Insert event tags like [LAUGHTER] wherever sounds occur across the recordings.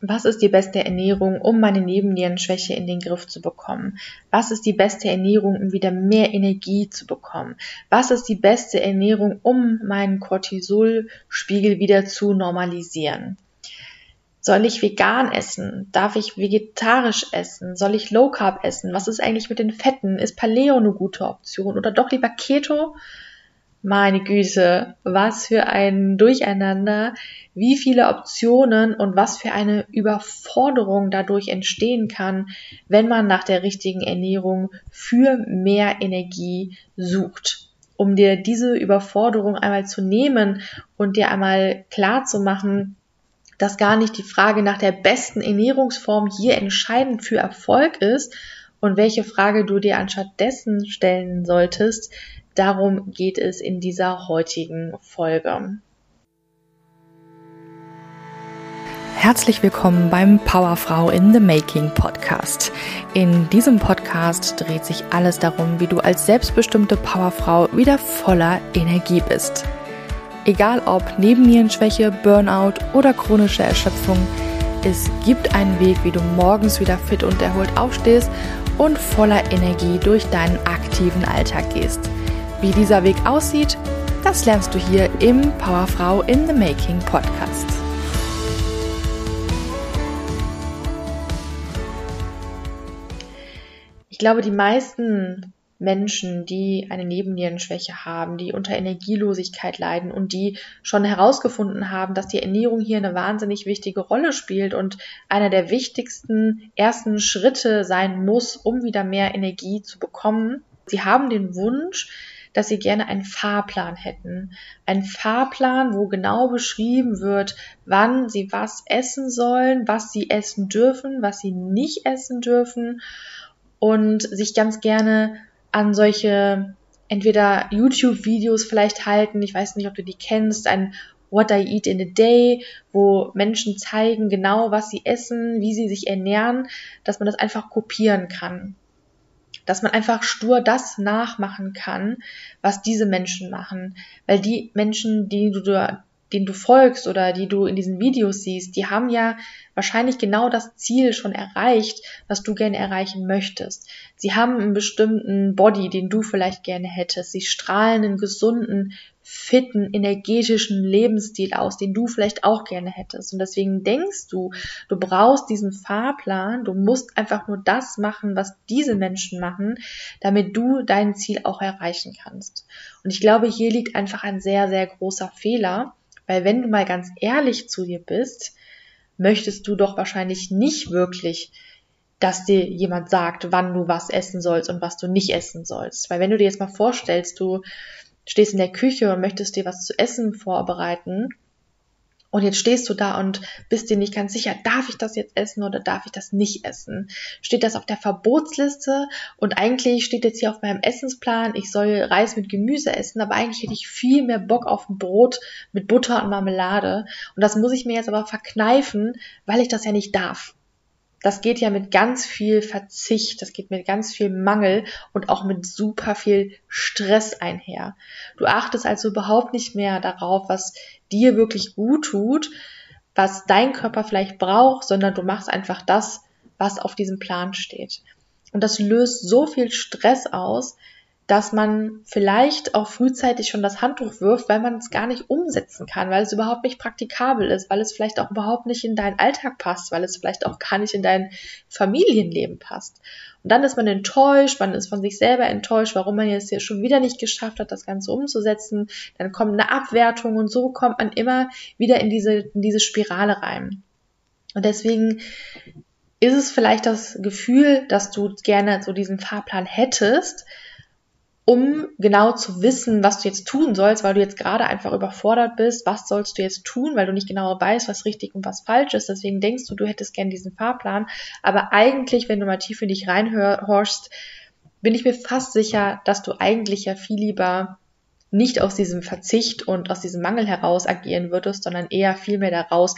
was ist die beste Ernährung, um meine Nebennierenschwäche in den Griff zu bekommen? Was ist die beste Ernährung, um wieder mehr Energie zu bekommen? Was ist die beste Ernährung, um meinen Cortisolspiegel wieder zu normalisieren? Soll ich vegan essen? Darf ich vegetarisch essen? Soll ich Low Carb essen? Was ist eigentlich mit den Fetten? Ist Paleo eine gute Option oder doch lieber Keto? Meine Güte, was für ein Durcheinander, wie viele Optionen und was für eine Überforderung dadurch entstehen kann, wenn man nach der richtigen Ernährung für mehr Energie sucht. Um dir diese Überforderung einmal zu nehmen und dir einmal klar zu machen, dass gar nicht die Frage nach der besten Ernährungsform hier entscheidend für Erfolg ist und welche Frage du dir anstatt dessen stellen solltest, Darum geht es in dieser heutigen Folge. Herzlich willkommen beim Powerfrau in the Making Podcast. In diesem Podcast dreht sich alles darum, wie du als selbstbestimmte Powerfrau wieder voller Energie bist. Egal ob Nebennierenschwäche, Burnout oder chronische Erschöpfung, es gibt einen Weg, wie du morgens wieder fit und erholt aufstehst und voller Energie durch deinen aktiven Alltag gehst. Wie dieser Weg aussieht, das lernst du hier im Powerfrau in the Making Podcast. Ich glaube, die meisten Menschen, die eine Nebennierenschwäche haben, die unter Energielosigkeit leiden und die schon herausgefunden haben, dass die Ernährung hier eine wahnsinnig wichtige Rolle spielt und einer der wichtigsten ersten Schritte sein muss, um wieder mehr Energie zu bekommen. Sie haben den Wunsch, dass sie gerne einen Fahrplan hätten. Ein Fahrplan, wo genau beschrieben wird, wann sie was essen sollen, was sie essen dürfen, was sie nicht essen dürfen und sich ganz gerne an solche entweder YouTube-Videos vielleicht halten. Ich weiß nicht, ob du die kennst. Ein What I Eat in a Day, wo Menschen zeigen genau, was sie essen, wie sie sich ernähren, dass man das einfach kopieren kann dass man einfach stur das nachmachen kann, was diese Menschen machen. Weil die Menschen, die du, denen du folgst oder die du in diesen Videos siehst, die haben ja wahrscheinlich genau das Ziel schon erreicht, was du gerne erreichen möchtest. Sie haben einen bestimmten Body, den du vielleicht gerne hättest. Sie strahlen einen gesunden, fitten, energetischen Lebensstil aus, den du vielleicht auch gerne hättest. Und deswegen denkst du, du brauchst diesen Fahrplan, du musst einfach nur das machen, was diese Menschen machen, damit du dein Ziel auch erreichen kannst. Und ich glaube, hier liegt einfach ein sehr, sehr großer Fehler, weil wenn du mal ganz ehrlich zu dir bist, möchtest du doch wahrscheinlich nicht wirklich dass dir jemand sagt, wann du was essen sollst und was du nicht essen sollst. Weil wenn du dir jetzt mal vorstellst, du stehst in der Küche und möchtest dir was zu essen vorbereiten. Und jetzt stehst du da und bist dir nicht ganz sicher, darf ich das jetzt essen oder darf ich das nicht essen? Steht das auf der Verbotsliste und eigentlich steht jetzt hier auf meinem Essensplan, ich soll Reis mit Gemüse essen, aber eigentlich hätte ich viel mehr Bock auf ein Brot mit Butter und Marmelade. Und das muss ich mir jetzt aber verkneifen, weil ich das ja nicht darf das geht ja mit ganz viel Verzicht, das geht mit ganz viel Mangel und auch mit super viel Stress einher. Du achtest also überhaupt nicht mehr darauf, was dir wirklich gut tut, was dein Körper vielleicht braucht, sondern du machst einfach das, was auf diesem Plan steht. Und das löst so viel Stress aus, dass man vielleicht auch frühzeitig schon das Handtuch wirft, weil man es gar nicht umsetzen kann, weil es überhaupt nicht praktikabel ist, weil es vielleicht auch überhaupt nicht in deinen Alltag passt, weil es vielleicht auch gar nicht in dein Familienleben passt. Und dann ist man enttäuscht, man ist von sich selber enttäuscht, warum man jetzt hier schon wieder nicht geschafft hat, das Ganze umzusetzen. Dann kommt eine Abwertung und so kommt man immer wieder in diese, in diese Spirale rein. Und deswegen ist es vielleicht das Gefühl, dass du gerne so diesen Fahrplan hättest, um genau zu wissen, was du jetzt tun sollst, weil du jetzt gerade einfach überfordert bist. Was sollst du jetzt tun, weil du nicht genau weißt, was richtig und was falsch ist. Deswegen denkst du, du hättest gern diesen Fahrplan. Aber eigentlich, wenn du mal tief in dich reinhorchst, bin ich mir fast sicher, dass du eigentlich ja viel lieber nicht aus diesem Verzicht und aus diesem Mangel heraus agieren würdest, sondern eher viel mehr daraus,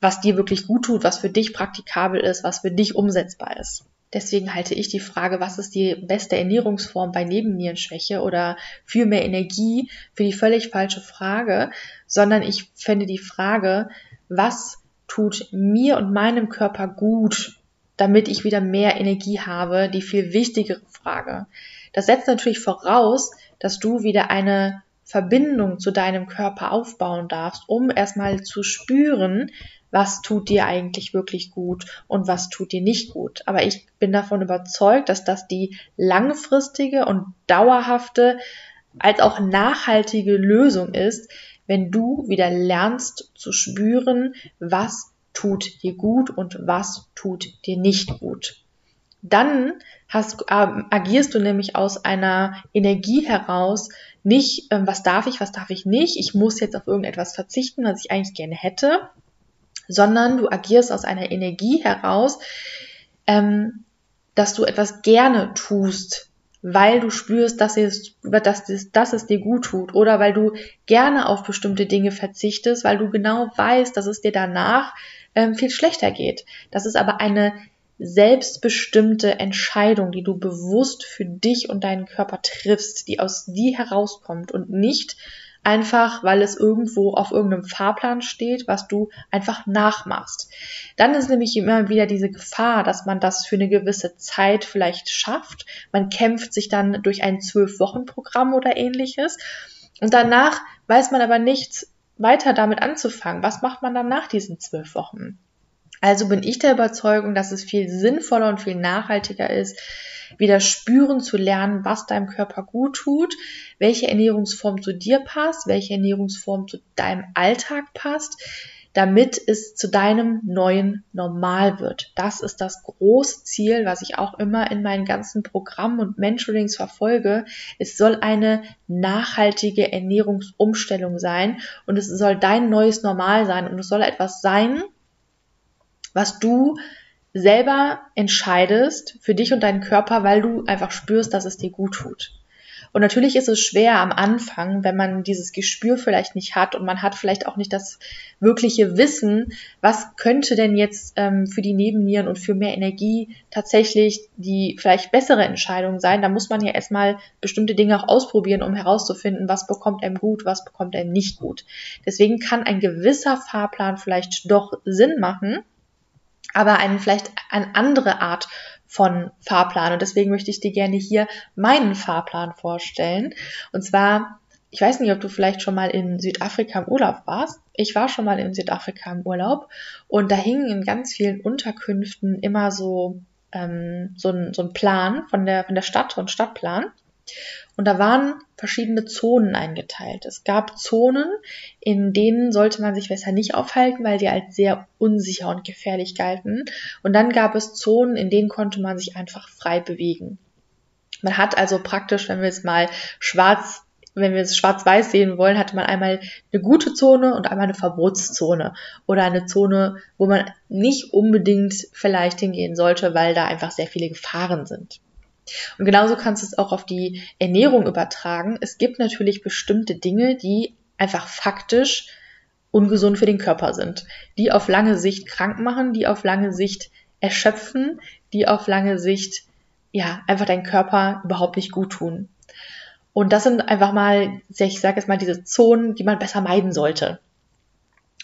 was dir wirklich gut tut, was für dich praktikabel ist, was für dich umsetzbar ist. Deswegen halte ich die Frage, was ist die beste Ernährungsform bei Nebennierenschwäche oder für mehr Energie für die völlig falsche Frage, sondern ich fände die Frage, was tut mir und meinem Körper gut, damit ich wieder mehr Energie habe, die viel wichtigere Frage. Das setzt natürlich voraus, dass du wieder eine Verbindung zu deinem Körper aufbauen darfst, um erstmal zu spüren, was tut dir eigentlich wirklich gut und was tut dir nicht gut. Aber ich bin davon überzeugt, dass das die langfristige und dauerhafte als auch nachhaltige Lösung ist, wenn du wieder lernst zu spüren, was tut dir gut und was tut dir nicht gut. Dann hast, äh, agierst du nämlich aus einer Energie heraus, nicht, äh, was darf ich, was darf ich nicht, ich muss jetzt auf irgendetwas verzichten, was ich eigentlich gerne hätte, sondern du agierst aus einer Energie heraus, ähm, dass du etwas gerne tust, weil du spürst, dass es, dass, es, dass es dir gut tut oder weil du gerne auf bestimmte Dinge verzichtest, weil du genau weißt, dass es dir danach ähm, viel schlechter geht. Das ist aber eine selbstbestimmte Entscheidung, die du bewusst für dich und deinen Körper triffst, die aus dir herauskommt und nicht einfach, weil es irgendwo auf irgendeinem Fahrplan steht, was du einfach nachmachst. Dann ist nämlich immer wieder diese Gefahr, dass man das für eine gewisse Zeit vielleicht schafft. Man kämpft sich dann durch ein Zwölf-Wochen-Programm oder ähnliches. Und danach weiß man aber nichts weiter damit anzufangen. Was macht man dann nach diesen zwölf Wochen? Also bin ich der Überzeugung, dass es viel sinnvoller und viel nachhaltiger ist, wieder spüren zu lernen, was deinem Körper gut tut, welche Ernährungsform zu dir passt, welche Ernährungsform zu deinem Alltag passt, damit es zu deinem neuen Normal wird. Das ist das große Ziel, was ich auch immer in meinen ganzen Programmen und Mentorings verfolge. Es soll eine nachhaltige Ernährungsumstellung sein und es soll dein neues Normal sein und es soll etwas sein, was du selber entscheidest für dich und deinen Körper, weil du einfach spürst, dass es dir gut tut. Und natürlich ist es schwer am Anfang, wenn man dieses Gespür vielleicht nicht hat und man hat vielleicht auch nicht das wirkliche Wissen, was könnte denn jetzt ähm, für die Nebennieren und für mehr Energie tatsächlich die vielleicht bessere Entscheidung sein. Da muss man ja erstmal bestimmte Dinge auch ausprobieren, um herauszufinden, was bekommt einem gut, was bekommt einem nicht gut. Deswegen kann ein gewisser Fahrplan vielleicht doch Sinn machen aber einen, vielleicht eine andere Art von Fahrplan. Und deswegen möchte ich dir gerne hier meinen Fahrplan vorstellen. Und zwar, ich weiß nicht, ob du vielleicht schon mal in Südafrika im Urlaub warst. Ich war schon mal in Südafrika im Urlaub und da hingen in ganz vielen Unterkünften immer so, ähm, so, ein, so ein Plan von der, von der Stadt, so ein Stadtplan. Und da waren verschiedene Zonen eingeteilt. Es gab Zonen, in denen sollte man sich besser nicht aufhalten, weil die als sehr unsicher und gefährlich galten. Und dann gab es Zonen, in denen konnte man sich einfach frei bewegen. Man hat also praktisch, wenn wir es mal schwarz wenn wir es schwarz-weiß sehen wollen, hatte man einmal eine gute Zone und einmal eine Verbotszone oder eine Zone, wo man nicht unbedingt vielleicht hingehen sollte, weil da einfach sehr viele Gefahren sind. Und genauso kannst du es auch auf die Ernährung übertragen. Es gibt natürlich bestimmte Dinge, die einfach faktisch ungesund für den Körper sind, die auf lange Sicht krank machen, die auf lange Sicht erschöpfen, die auf lange Sicht ja einfach deinen Körper überhaupt nicht gut tun. Und das sind einfach mal, ich sage jetzt mal, diese Zonen, die man besser meiden sollte.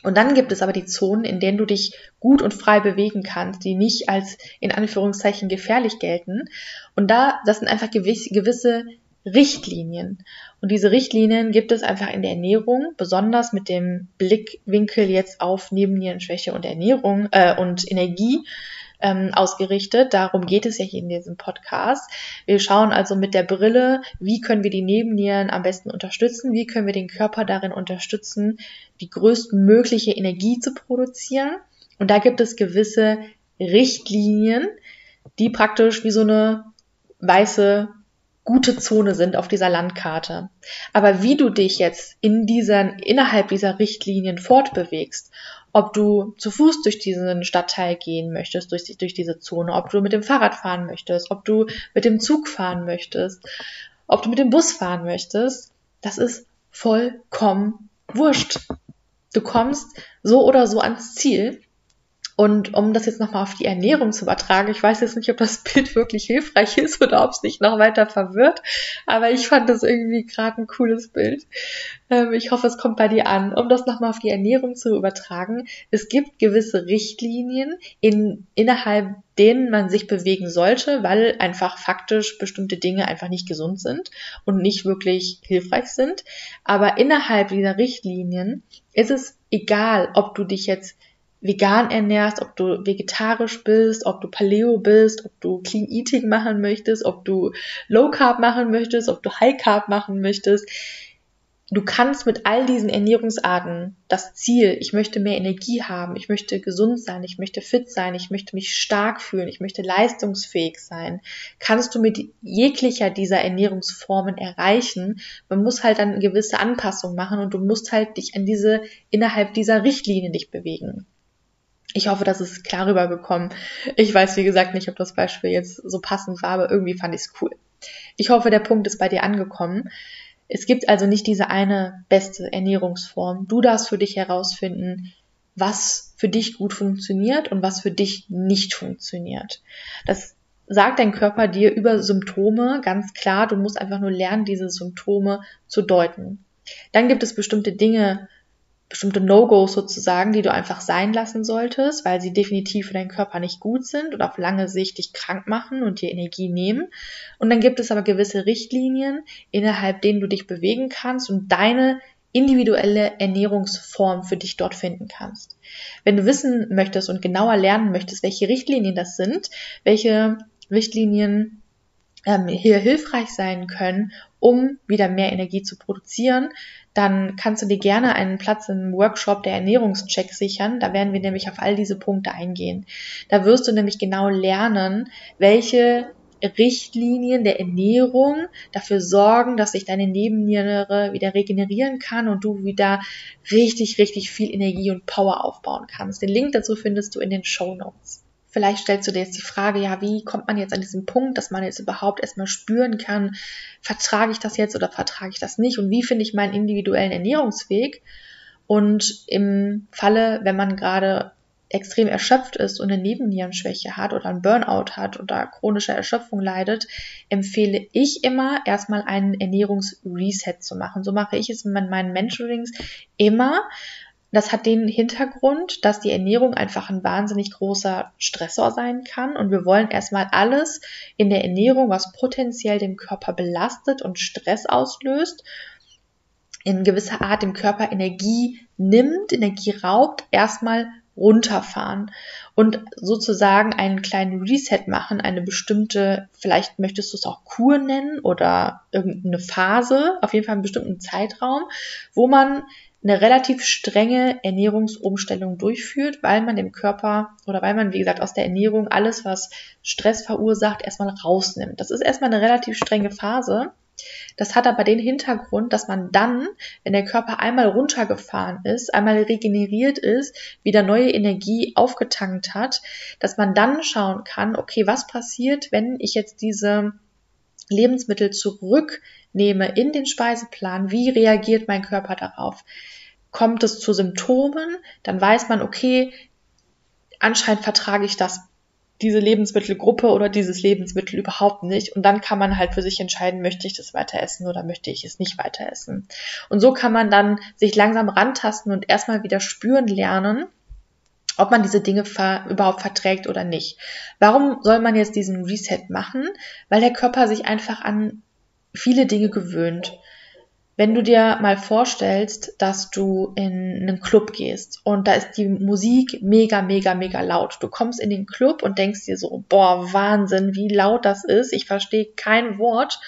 Und dann gibt es aber die Zonen, in denen du dich gut und frei bewegen kannst, die nicht als in Anführungszeichen gefährlich gelten. Und da, das sind einfach gewisse Richtlinien. Und diese Richtlinien gibt es einfach in der Ernährung, besonders mit dem Blickwinkel jetzt auf Nebennierenschwäche und Ernährung äh, und Energie ähm, ausgerichtet. Darum geht es ja hier in diesem Podcast. Wir schauen also mit der Brille, wie können wir die Nebennieren am besten unterstützen, wie können wir den Körper darin unterstützen, die größtmögliche Energie zu produzieren. Und da gibt es gewisse Richtlinien, die praktisch wie so eine weiße gute Zone sind auf dieser Landkarte. Aber wie du dich jetzt in diesen, innerhalb dieser Richtlinien fortbewegst ob du zu Fuß durch diesen Stadtteil gehen möchtest, durch, durch diese Zone, ob du mit dem Fahrrad fahren möchtest, ob du mit dem Zug fahren möchtest, ob du mit dem Bus fahren möchtest, das ist vollkommen wurscht. Du kommst so oder so ans Ziel Und um das jetzt nochmal auf die Ernährung zu übertragen, ich weiß jetzt nicht, ob das [LAUGHS] Bild wirklich hilfreich ist oder ob es nicht noch weiter verwirrt, aber ich fand das irgendwie gerade ein cooles Bild. Ähm, ich hoffe, es kommt bei dir an. Um das nochmal auf die Ernährung zu übertragen, es gibt gewisse Richtlinien, in, innerhalb denen man sich bewegen sollte, weil einfach faktisch bestimmte Dinge einfach nicht gesund sind und nicht wirklich hilfreich sind. Aber innerhalb dieser Richtlinien ist es egal, ob du dich jetzt vegan ernährst, ob du vegetarisch bist, ob du Paleo bist, ob du Clean Eating machen möchtest, ob du Low Carb machen möchtest, ob du High Carb machen möchtest. Du kannst mit all diesen Ernährungsarten das Ziel, ich möchte mehr Energie haben, ich möchte gesund sein, ich möchte fit sein, ich möchte mich stark fühlen, ich möchte leistungsfähig sein, kannst du mit jeglicher dieser Ernährungsformen erreichen. Man muss halt dann gewisse Anpassungen machen und du musst halt dich an diese, innerhalb dieser Richtlinie dich bewegen. Ich hoffe, das ist klar rübergekommen. Ich weiß, wie gesagt, nicht, ob das Beispiel jetzt so passend war, aber irgendwie fand ich es cool. Ich hoffe, der Punkt ist bei dir angekommen. Es gibt also nicht diese eine beste Ernährungsform. Du darfst für dich herausfinden, was für dich gut funktioniert und was für dich nicht funktioniert. Das sagt dein Körper dir über Symptome ganz klar. Du musst einfach nur lernen, diese Symptome zu deuten. Dann gibt es bestimmte Dinge, bestimmte No-Gos sozusagen, die du einfach sein lassen solltest, weil sie definitiv für deinen Körper nicht gut sind oder auf lange Sicht dich krank machen und dir Energie nehmen. Und dann gibt es aber gewisse Richtlinien, innerhalb denen du dich bewegen kannst und deine individuelle Ernährungsform für dich dort finden kannst. Wenn du wissen möchtest und genauer lernen möchtest, welche Richtlinien das sind, welche Richtlinien ähm, hier hilfreich sein können, um wieder mehr Energie zu produzieren, dann kannst du dir gerne einen Platz im Workshop der Ernährungscheck sichern. Da werden wir nämlich auf all diese Punkte eingehen. Da wirst du nämlich genau lernen, welche Richtlinien der Ernährung dafür sorgen, dass sich deine Nebenniere wieder regenerieren kann und du wieder richtig, richtig viel Energie und Power aufbauen kannst. Den Link dazu findest du in den Show Notes. Vielleicht stellst du dir jetzt die Frage, ja, wie kommt man jetzt an diesen Punkt, dass man jetzt überhaupt erstmal spüren kann, vertrage ich das jetzt oder vertrage ich das nicht und wie finde ich meinen individuellen Ernährungsweg? Und im Falle, wenn man gerade extrem erschöpft ist und eine Nebennierenschwäche hat oder ein Burnout hat oder chronische Erschöpfung leidet, empfehle ich immer erstmal einen Ernährungsreset zu machen. So mache ich es mit meinen Mentorings immer, das hat den Hintergrund, dass die Ernährung einfach ein wahnsinnig großer Stressor sein kann. Und wir wollen erstmal alles in der Ernährung, was potenziell den Körper belastet und Stress auslöst, in gewisser Art dem Körper Energie nimmt, Energie raubt, erstmal runterfahren und sozusagen einen kleinen Reset machen, eine bestimmte, vielleicht möchtest du es auch Kur nennen oder irgendeine Phase, auf jeden Fall einen bestimmten Zeitraum, wo man eine relativ strenge Ernährungsumstellung durchführt, weil man dem Körper oder weil man, wie gesagt, aus der Ernährung alles, was Stress verursacht, erstmal rausnimmt. Das ist erstmal eine relativ strenge Phase. Das hat aber den Hintergrund, dass man dann, wenn der Körper einmal runtergefahren ist, einmal regeneriert ist, wieder neue Energie aufgetankt hat, dass man dann schauen kann, okay, was passiert, wenn ich jetzt diese Lebensmittel zurücknehme in den Speiseplan, wie reagiert mein Körper darauf? Kommt es zu Symptomen, dann weiß man, okay, anscheinend vertrage ich das, diese Lebensmittelgruppe oder dieses Lebensmittel überhaupt nicht. Und dann kann man halt für sich entscheiden, möchte ich das weiter essen oder möchte ich es nicht weiter essen. Und so kann man dann sich langsam rantasten und erstmal wieder spüren lernen, ob man diese Dinge ver überhaupt verträgt oder nicht. Warum soll man jetzt diesen Reset machen? Weil der Körper sich einfach an viele Dinge gewöhnt. Wenn du dir mal vorstellst, dass du in einen Club gehst und da ist die Musik mega, mega, mega laut. Du kommst in den Club und denkst dir so, boah, Wahnsinn, wie laut das ist. Ich verstehe kein Wort.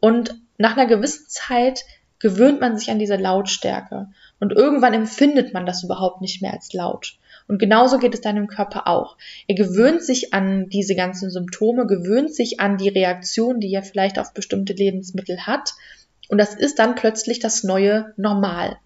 Und nach einer gewissen Zeit gewöhnt man sich an diese Lautstärke. Und irgendwann empfindet man das überhaupt nicht mehr als laut. Und genauso geht es deinem Körper auch. Er gewöhnt sich an diese ganzen Symptome, gewöhnt sich an die Reaktion, die er vielleicht auf bestimmte Lebensmittel hat. Und das ist dann plötzlich das neue Normal.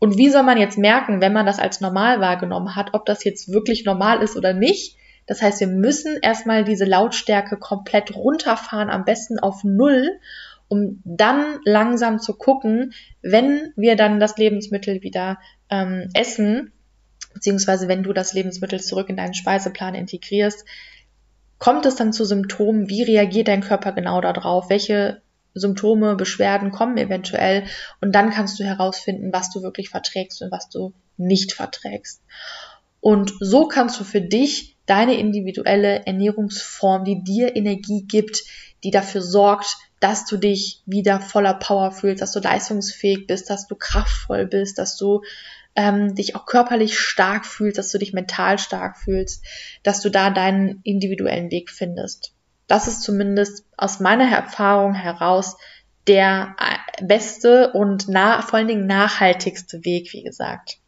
Und wie soll man jetzt merken, wenn man das als normal wahrgenommen hat, ob das jetzt wirklich normal ist oder nicht? Das heißt, wir müssen erstmal diese Lautstärke komplett runterfahren, am besten auf Null, um dann langsam zu gucken, wenn wir dann das Lebensmittel wieder ähm, essen, beziehungsweise wenn du das Lebensmittel zurück in deinen Speiseplan integrierst, kommt es dann zu Symptomen? Wie reagiert dein Körper genau darauf? Welche Symptome, Beschwerden kommen eventuell? Und dann kannst du herausfinden, was du wirklich verträgst und was du nicht verträgst. Und so kannst du für dich deine individuelle Ernährungsform, die dir Energie gibt, die dafür sorgt, dass du dich wieder voller Power fühlst, dass du leistungsfähig bist, dass du kraftvoll bist, dass du ähm, dich auch körperlich stark fühlst, dass du dich mental stark fühlst, dass du da deinen individuellen Weg findest. Das ist zumindest aus meiner Erfahrung heraus der äh, beste und nah, vor allen Dingen nachhaltigste Weg, wie gesagt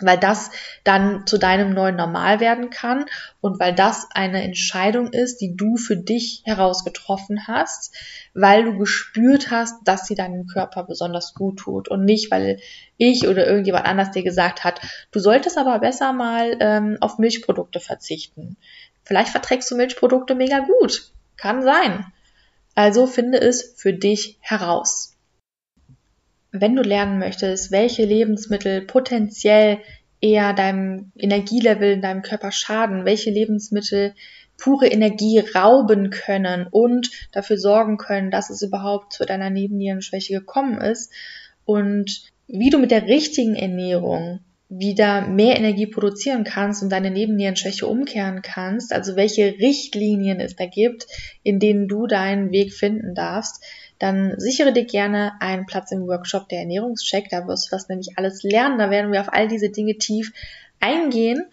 weil das dann zu deinem neuen Normal werden kann und weil das eine Entscheidung ist, die du für dich heraus getroffen hast, weil du gespürt hast, dass sie deinem Körper besonders gut tut und nicht, weil ich oder irgendjemand anders dir gesagt hat, du solltest aber besser mal ähm, auf Milchprodukte verzichten. Vielleicht verträgst du Milchprodukte mega gut, kann sein. Also finde es für dich heraus wenn du lernen möchtest, welche Lebensmittel potenziell eher deinem Energielevel in deinem Körper schaden, welche Lebensmittel pure Energie rauben können und dafür sorgen können, dass es überhaupt zu deiner Nebennierenschwäche gekommen ist und wie du mit der richtigen Ernährung wieder mehr Energie produzieren kannst und deine Nebennierenschwäche umkehren kannst, also welche Richtlinien es da gibt, in denen du deinen Weg finden darfst, dann sichere dir gerne einen Platz im Workshop der Ernährungscheck. Da wirst du das nämlich alles lernen. Da werden wir auf all diese Dinge tief eingehen.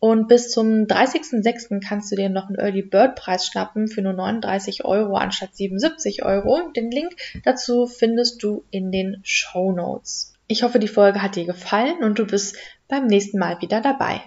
Und bis zum 30.06. kannst du dir noch einen Early Bird Preis schnappen für nur 39 Euro anstatt 77 Euro. Den Link dazu findest du in den Show Notes. Ich hoffe, die Folge hat dir gefallen und du bist beim nächsten Mal wieder dabei.